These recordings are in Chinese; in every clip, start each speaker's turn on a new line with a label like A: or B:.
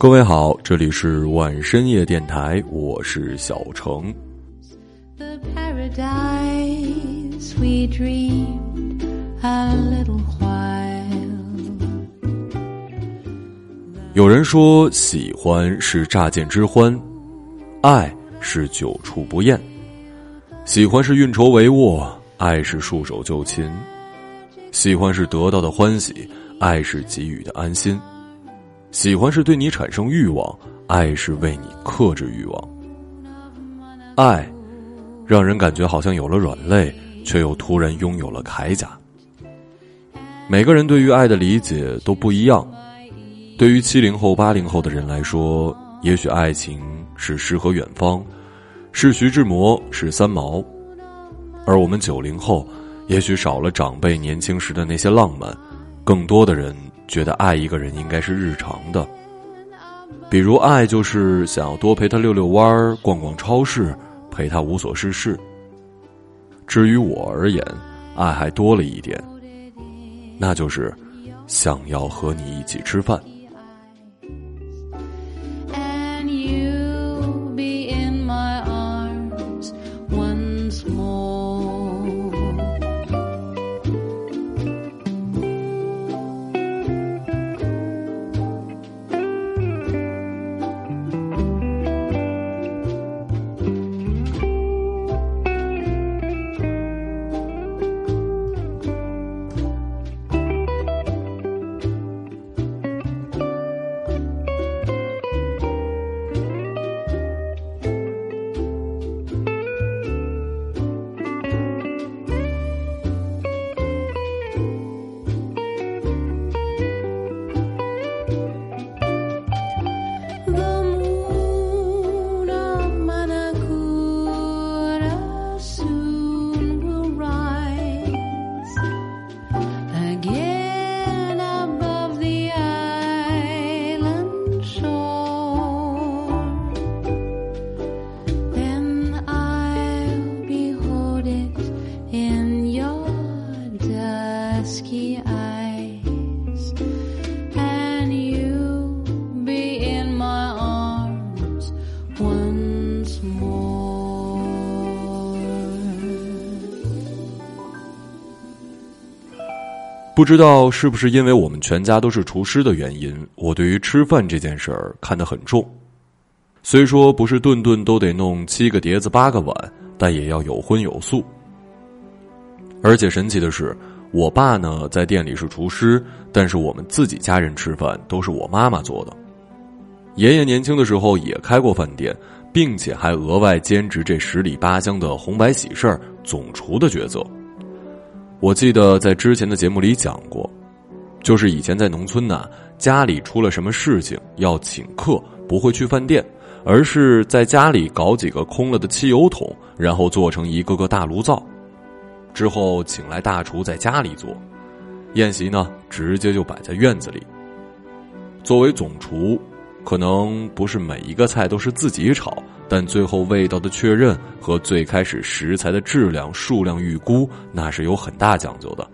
A: 各位好，这里是晚深夜电台，我是小程。
B: The paradise we dreamed a little while.
A: 有人说，喜欢是乍见之欢，爱是久处不厌。喜欢是运筹帷幄，爱是束手就擒。喜欢是得到的欢喜，爱是给予的安心。喜欢是对你产生欲望，爱是为你克制欲望。爱，让人感觉好像有了软肋，却又突然拥有了铠甲。每个人对于爱的理解都不一样。对于七零后、八零后的人来说，也许爱情是诗和远方，是徐志摩，是三毛；而我们九零后，也许少了长辈年轻时的那些浪漫，更多的人觉得爱一个人应该是日常的，比如爱就是想要多陪他遛遛弯儿、逛逛超市，陪他无所事事。至于我而言，爱还多了一点，那就是想要和你一起吃饭。不知道是不是因为我们全家都是厨师的原因，我对于吃饭这件事儿看得很重。虽说不是顿顿都得弄七个碟子八个碗，但也要有荤有素。而且神奇的是，我爸呢在店里是厨师，但是我们自己家人吃饭都是我妈妈做的。爷爷年轻的时候也开过饭店，并且还额外兼职这十里八乡的红白喜事儿总厨的角色。我记得在之前的节目里讲过，就是以前在农村呢，家里出了什么事情要请客，不会去饭店，而是在家里搞几个空了的汽油桶，然后做成一个个大炉灶，之后请来大厨在家里做，宴席呢直接就摆在院子里。作为总厨，可能不是每一个菜都是自己炒，但最后味道的确认和最开始食材的质量、数量预估，那是有很大讲究的。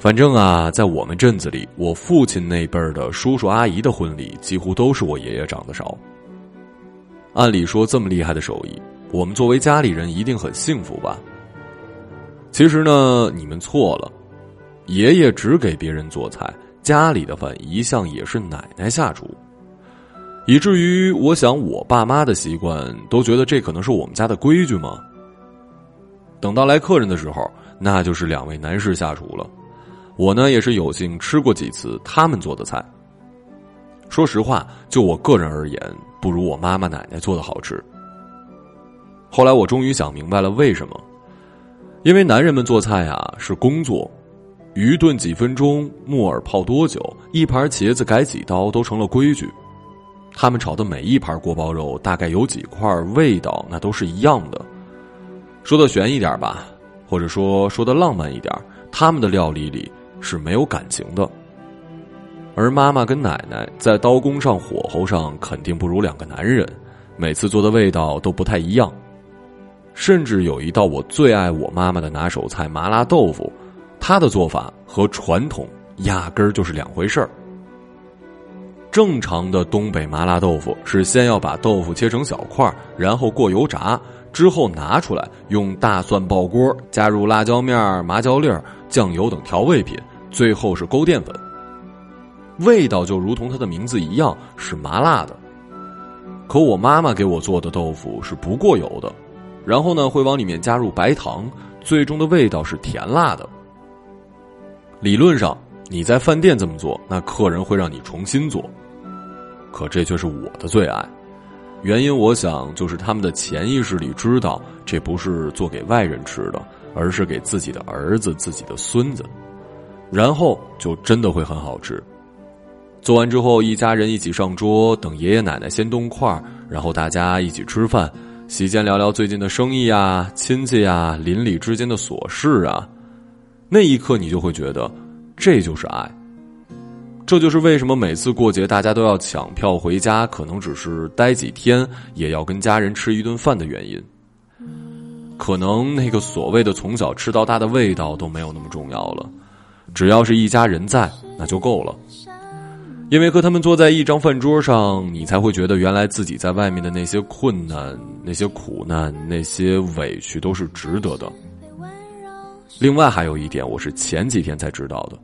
A: 反正啊，在我们镇子里，我父亲那辈儿的叔叔阿姨的婚礼，几乎都是我爷爷掌的勺。按理说，这么厉害的手艺，我们作为家里人一定很幸福吧？其实呢，你们错了，爷爷只给别人做菜，家里的饭一向也是奶奶下厨。以至于我想，我爸妈的习惯都觉得这可能是我们家的规矩吗。等到来客人的时候，那就是两位男士下厨了。我呢也是有幸吃过几次他们做的菜。说实话，就我个人而言，不如我妈妈奶奶做的好吃。后来我终于想明白了为什么，因为男人们做菜啊是工作，鱼炖几分钟，木耳泡多久，一盘茄子改几刀都成了规矩。他们炒的每一盘锅包肉，大概有几块，味道那都是一样的。说的悬一点吧，或者说说的浪漫一点，他们的料理里是没有感情的。而妈妈跟奶奶在刀工上、火候上肯定不如两个男人，每次做的味道都不太一样。甚至有一道我最爱我妈妈的拿手菜麻辣豆腐，她的做法和传统压根儿就是两回事儿。正常的东北麻辣豆腐是先要把豆腐切成小块，然后过油炸，之后拿出来用大蒜爆锅，加入辣椒面、麻椒粒、酱油等调味品，最后是勾淀粉。味道就如同它的名字一样是麻辣的。可我妈妈给我做的豆腐是不过油的，然后呢会往里面加入白糖，最终的味道是甜辣的。理论上你在饭店这么做，那客人会让你重新做。可这却是我的最爱，原因我想就是他们的潜意识里知道这不是做给外人吃的，而是给自己的儿子、自己的孙子，然后就真的会很好吃。做完之后，一家人一起上桌，等爷爷奶奶先动筷，然后大家一起吃饭，席间聊聊最近的生意啊、亲戚啊、邻里之间的琐事啊，那一刻你就会觉得，这就是爱。这就是为什么每次过节大家都要抢票回家，可能只是待几天，也要跟家人吃一顿饭的原因。可能那个所谓的从小吃到大的味道都没有那么重要了，只要是一家人在，那就够了。因为和他们坐在一张饭桌上，你才会觉得原来自己在外面的那些困难、那些苦难、那些委屈都是值得的。另外还有一点，我是前几天才知道的。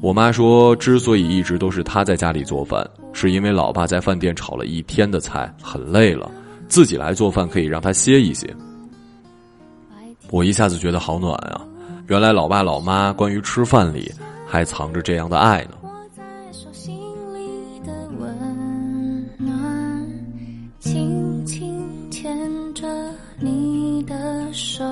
A: 我妈说，之所以一直都是她在家里做饭，是因为老爸在饭店炒了一天的菜，很累了，自己来做饭可以让他歇一歇。我一下子觉得好暖啊！原来老爸老妈关于吃饭里还藏着这样的爱呢。
C: 轻轻牵着你的手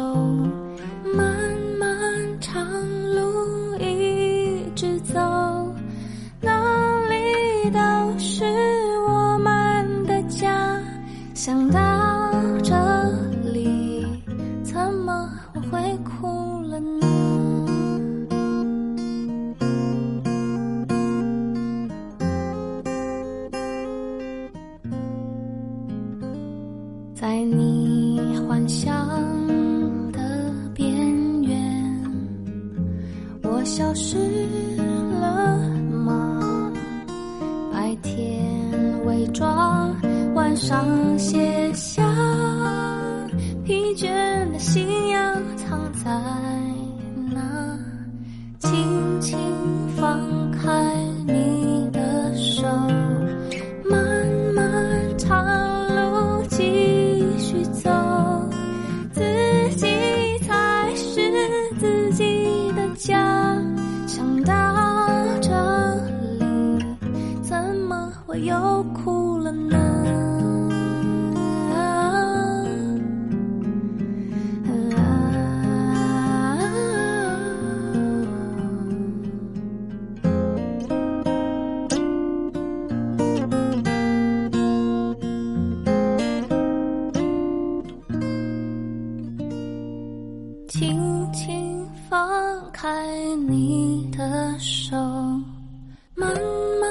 C: 漫漫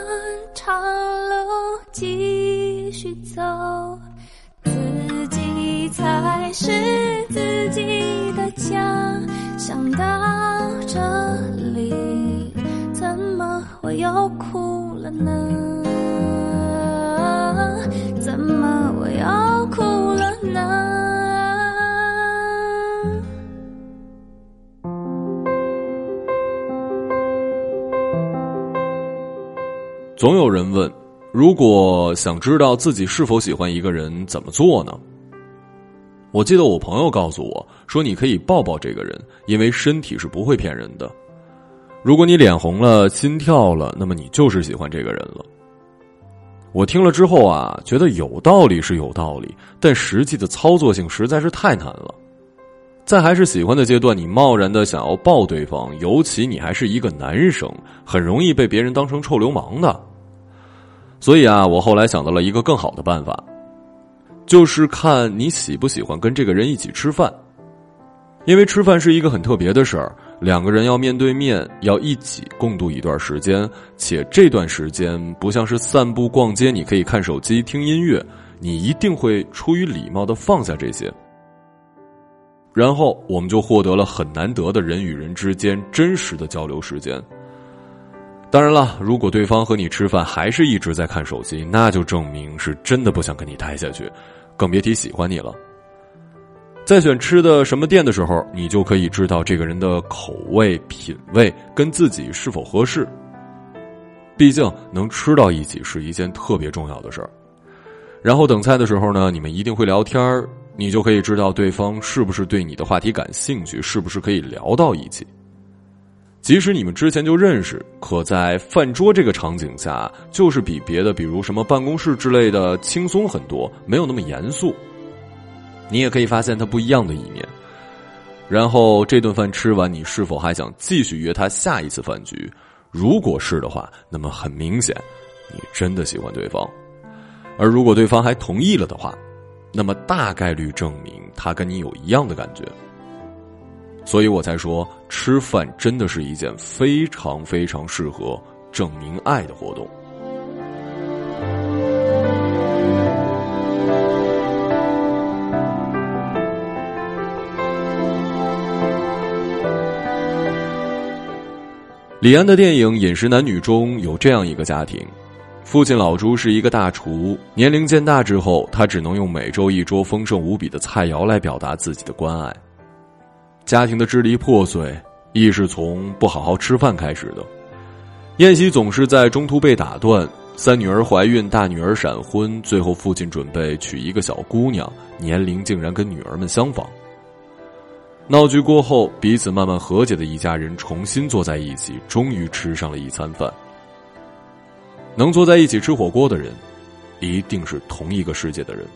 C: 长路继续走自己才是自己的家想到这里怎么会又哭了
A: 呢？总有人问：如果想知道自己是否喜欢一个人，怎么做呢？我记得我朋友告诉我说：“你可以抱抱这个人，因为身体是不会骗人的。如果你脸红了、心跳了，那么你就是喜欢这个人了。”我听了之后啊，觉得有道理是有道理，但实际的操作性实在是太难了。在还是喜欢的阶段，你贸然的想要抱对方，尤其你还是一个男生，很容易被别人当成臭流氓的。所以啊，我后来想到了一个更好的办法，就是看你喜不喜欢跟这个人一起吃饭。因为吃饭是一个很特别的事儿，两个人要面对面，要一起共度一段时间，且这段时间不像是散步逛街，你可以看手机、听音乐，你一定会出于礼貌的放下这些。然后我们就获得了很难得的人与人之间真实的交流时间。当然了，如果对方和你吃饭还是一直在看手机，那就证明是真的不想跟你待下去，更别提喜欢你了。在选吃的什么店的时候，你就可以知道这个人的口味品味跟自己是否合适。毕竟能吃到一起是一件特别重要的事儿。然后等菜的时候呢，你们一定会聊天儿。你就可以知道对方是不是对你的话题感兴趣，是不是可以聊到一起。即使你们之前就认识，可在饭桌这个场景下，就是比别的，比如什么办公室之类的轻松很多，没有那么严肃。你也可以发现他不一样的一面。然后这顿饭吃完，你是否还想继续约他下一次饭局？如果是的话，那么很明显，你真的喜欢对方。而如果对方还同意了的话，那么大概率证明他跟你有一样的感觉，所以我才说吃饭真的是一件非常非常适合证明爱的活动。李安的电影《饮食男女》中有这样一个家庭。父亲老朱是一个大厨，年龄渐大之后，他只能用每周一桌丰盛无比的菜肴来表达自己的关爱。家庭的支离破碎，亦是从不好好吃饭开始的。宴席总是在中途被打断，三女儿怀孕，大女儿闪婚，最后父亲准备娶一个小姑娘，年龄竟然跟女儿们相仿。闹剧过后，彼此慢慢和解的一家人重新坐在一起，终于吃上了一餐饭。能坐在一起吃火锅的人，一定是同一个世界的人。《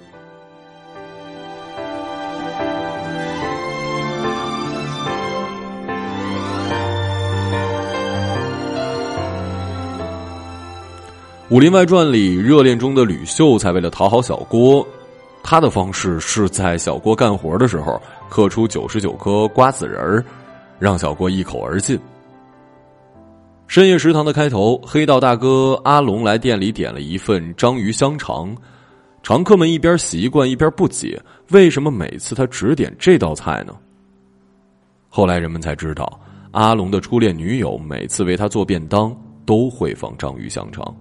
A: 武林外传》里，热恋中的吕秀才为了讨好小郭，他的方式是在小郭干活的时候刻出九十九颗瓜子仁儿，让小郭一口而尽。深夜食堂的开头，黑道大哥阿龙来店里点了一份章鱼香肠，常客们一边习惯一边不解，为什么每次他只点这道菜呢？后来人们才知道，阿龙的初恋女友每次为他做便当都会放章鱼香肠。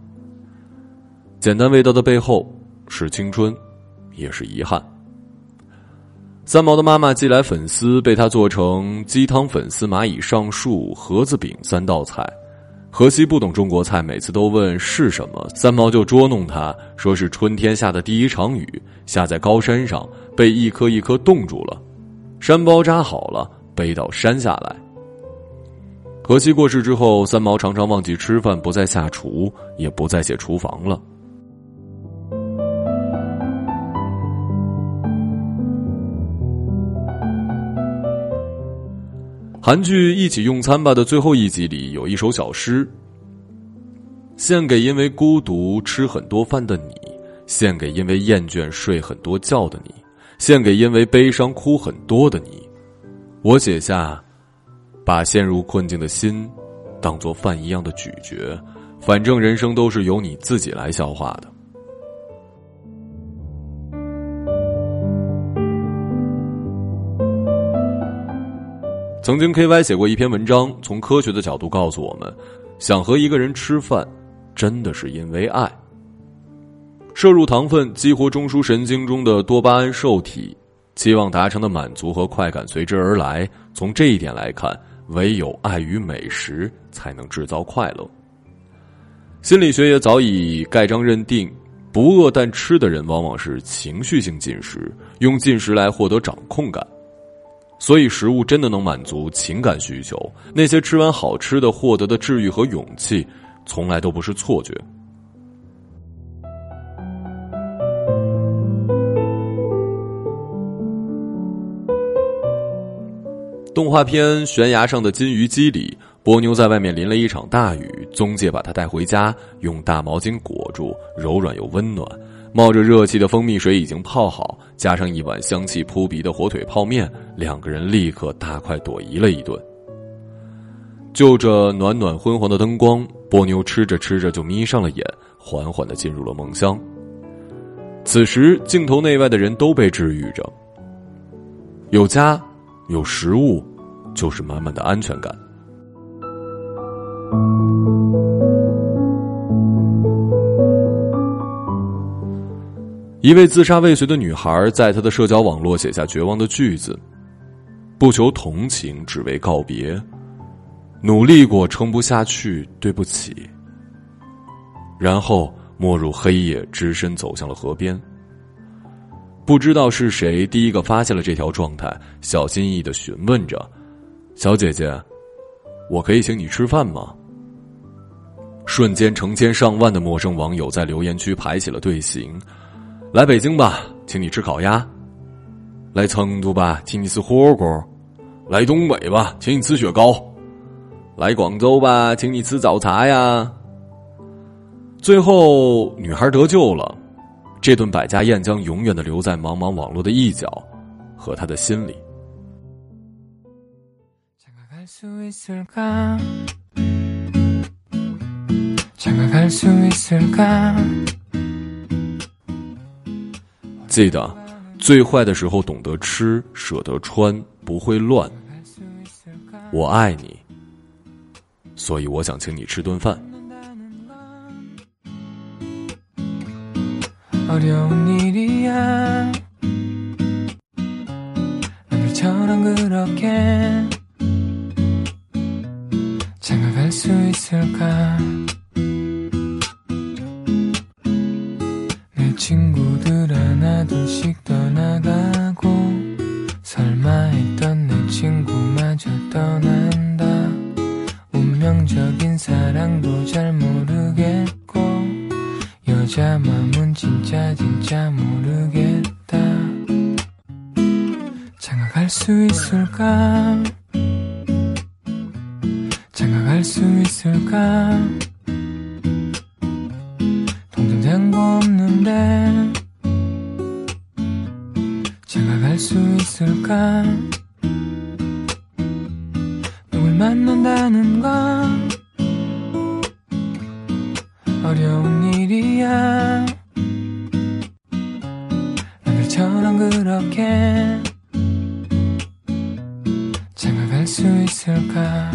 A: 简单味道的背后是青春，也是遗憾。三毛的妈妈寄来粉丝，被他做成鸡汤粉丝、蚂蚁上树、盒子饼三道菜。荷西不懂中国菜，每次都问是什么，三毛就捉弄他，说是春天下的第一场雨，下在高山上，被一颗一颗冻住了，山包扎好了，背到山下来。荷西过世之后，三毛常常忘记吃饭，不再下厨，也不再写厨房了。韩剧《一起用餐吧》的最后一集里有一首小诗，献给因为孤独吃很多饭的你，献给因为厌倦睡很多觉的你，献给因为悲伤哭很多的你。我写下，把陷入困境的心当做饭一样的咀嚼，反正人生都是由你自己来消化的。曾经，K Y 写过一篇文章，从科学的角度告诉我们，想和一个人吃饭，真的是因为爱。摄入糖分激活中枢神经中的多巴胺受体，期望达成的满足和快感随之而来。从这一点来看，唯有爱与美食才能制造快乐。心理学也早已盖章认定，不饿但吃的人往往是情绪性进食，用进食来获得掌控感。所以，食物真的能满足情感需求。那些吃完好吃的获得的治愈和勇气，从来都不是错觉。动画片《悬崖上的金鱼姬》里，波妞在外面淋了一场大雨，宗介把她带回家，用大毛巾裹住，柔软又温暖。冒着热气的蜂蜜水已经泡好，加上一碗香气扑鼻的火腿泡面，两个人立刻大快朵颐了一顿。就着暖暖昏黄的灯光，波妞吃着吃着就眯上了眼，缓缓的进入了梦乡。此时，镜头内外的人都被治愈着。有家，有食物，就是满满的安全感。一位自杀未遂的女孩在她的社交网络写下绝望的句子：“不求同情，只为告别。努力过，撑不下去，对不起。”然后没入黑夜，只身走向了河边。不知道是谁第一个发现了这条状态，小心翼翼的询问着：“小姐姐，我可以请你吃饭吗？”瞬间，成千上万的陌生网友在留言区排起了队形。来北京吧，请你吃烤鸭；来成都吧，请你吃火锅；来东北吧，请你吃雪糕；来广州吧，请你吃早茶呀。最后，女孩得救了，这顿百家宴将永远的留在茫茫网络的一角和她的心里。记得，最坏的时候懂得吃，舍得穿，不会乱。我爱你，所以我想请你吃顿饭。
C: 하나 둘씩 있을까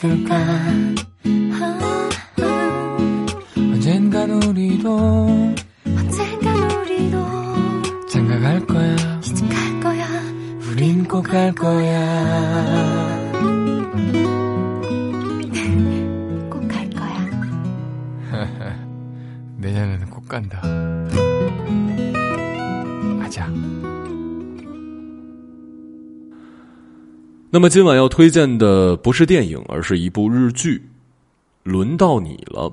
C: 있을까
A: 那么今晚要推荐的不是电影，而是一部日剧。轮到你了。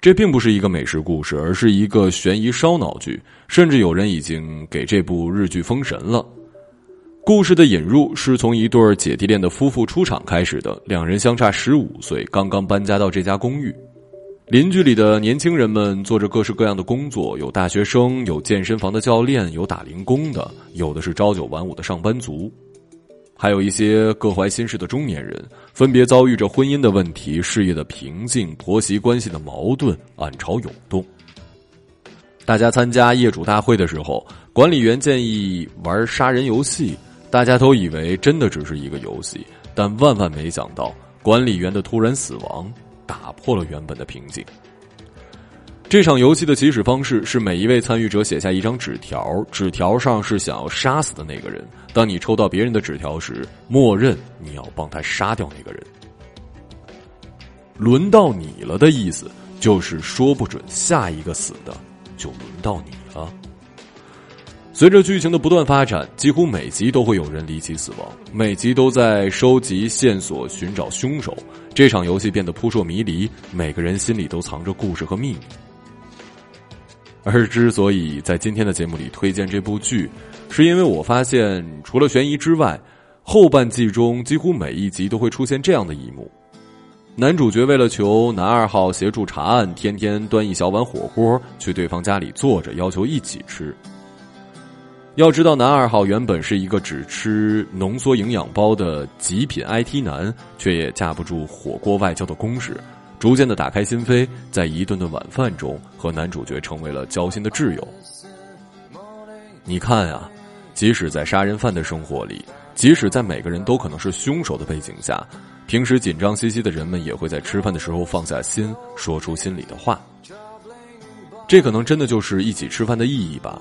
A: 这并不是一个美食故事，而是一个悬疑烧脑剧，甚至有人已经给这部日剧封神了。故事的引入是从一对姐弟恋的夫妇出场开始的，两人相差十五岁，刚刚搬家到这家公寓。邻居里的年轻人们做着各式各样的工作，有大学生，有健身房的教练，有打零工的，有的是朝九晚五的上班族，还有一些各怀心事的中年人，分别遭遇着婚姻的问题、事业的瓶颈、婆媳关系的矛盾，暗潮涌动。大家参加业主大会的时候，管理员建议玩杀人游戏。大家都以为真的只是一个游戏，但万万没想到，管理员的突然死亡打破了原本的平静。这场游戏的起始方式是每一位参与者写下一张纸条，纸条上是想要杀死的那个人。当你抽到别人的纸条时，默认你要帮他杀掉那个人。轮到你了的意思就是说不准下一个死的就轮到你了。随着剧情的不断发展，几乎每集都会有人离奇死亡，每集都在收集线索、寻找凶手。这场游戏变得扑朔迷离，每个人心里都藏着故事和秘密。而之所以在今天的节目里推荐这部剧，是因为我发现，除了悬疑之外，后半季中几乎每一集都会出现这样的一幕：男主角为了求男二号协助查案，天天端一小碗火锅去对方家里坐着，要求一起吃。要知道，男二号原本是一个只吃浓缩营养包的极品 IT 男，却也架不住火锅外交的攻势，逐渐的打开心扉，在一顿顿晚饭中和男主角成为了交心的挚友。你看呀，即使在杀人犯的生活里，即使在每个人都可能是凶手的背景下，平时紧张兮兮的人们也会在吃饭的时候放下心，说出心里的话。这可能真的就是一起吃饭的意义吧。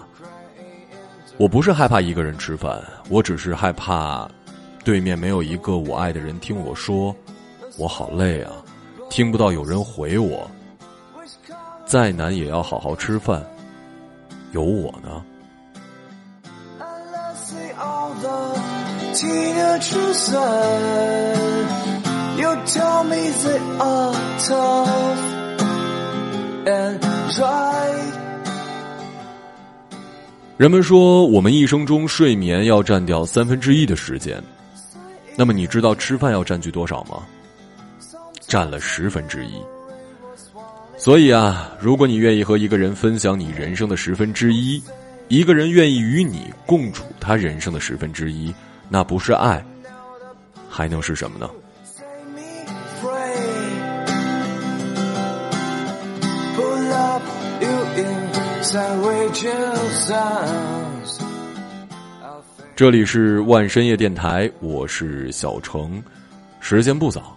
A: 我不是害怕一个人吃饭，我只是害怕对面没有一个我爱的人听我说，我好累啊，听不到有人回我。再难也要好好吃饭，有我呢。人们说，我们一生中睡眠要占掉三分之一的时间，那么你知道吃饭要占据多少吗？占了十分之一。所以啊，如果你愿意和一个人分享你人生的十分之一，一个人愿意与你共处他人生的十分之一，那不是爱，还能是什么呢？这里是万深夜电台，我是小程，时间不早，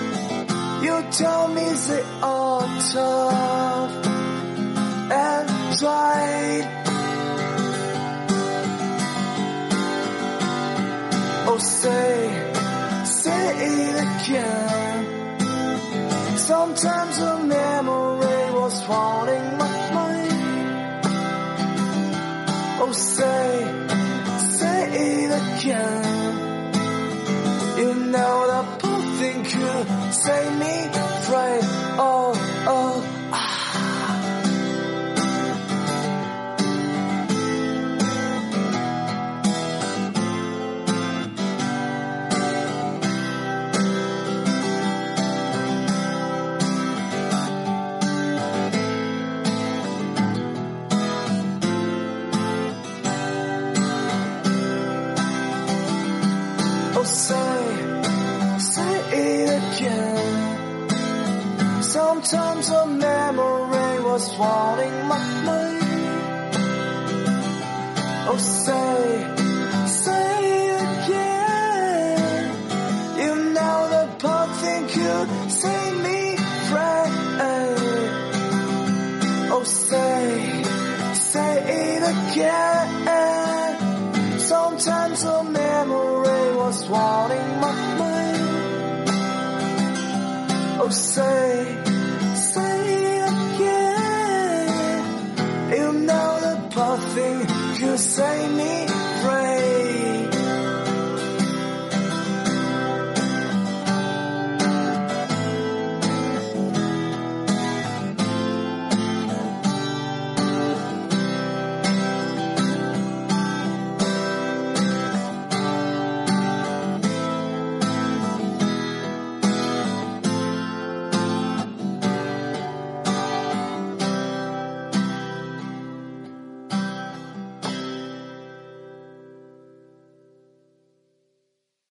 D: You tell me they are tough and right. Oh, say, say it again. Sometimes a memory was haunting my mind. Oh, say, say it again. Sometimes a memory was wanting my mind. Oh, say.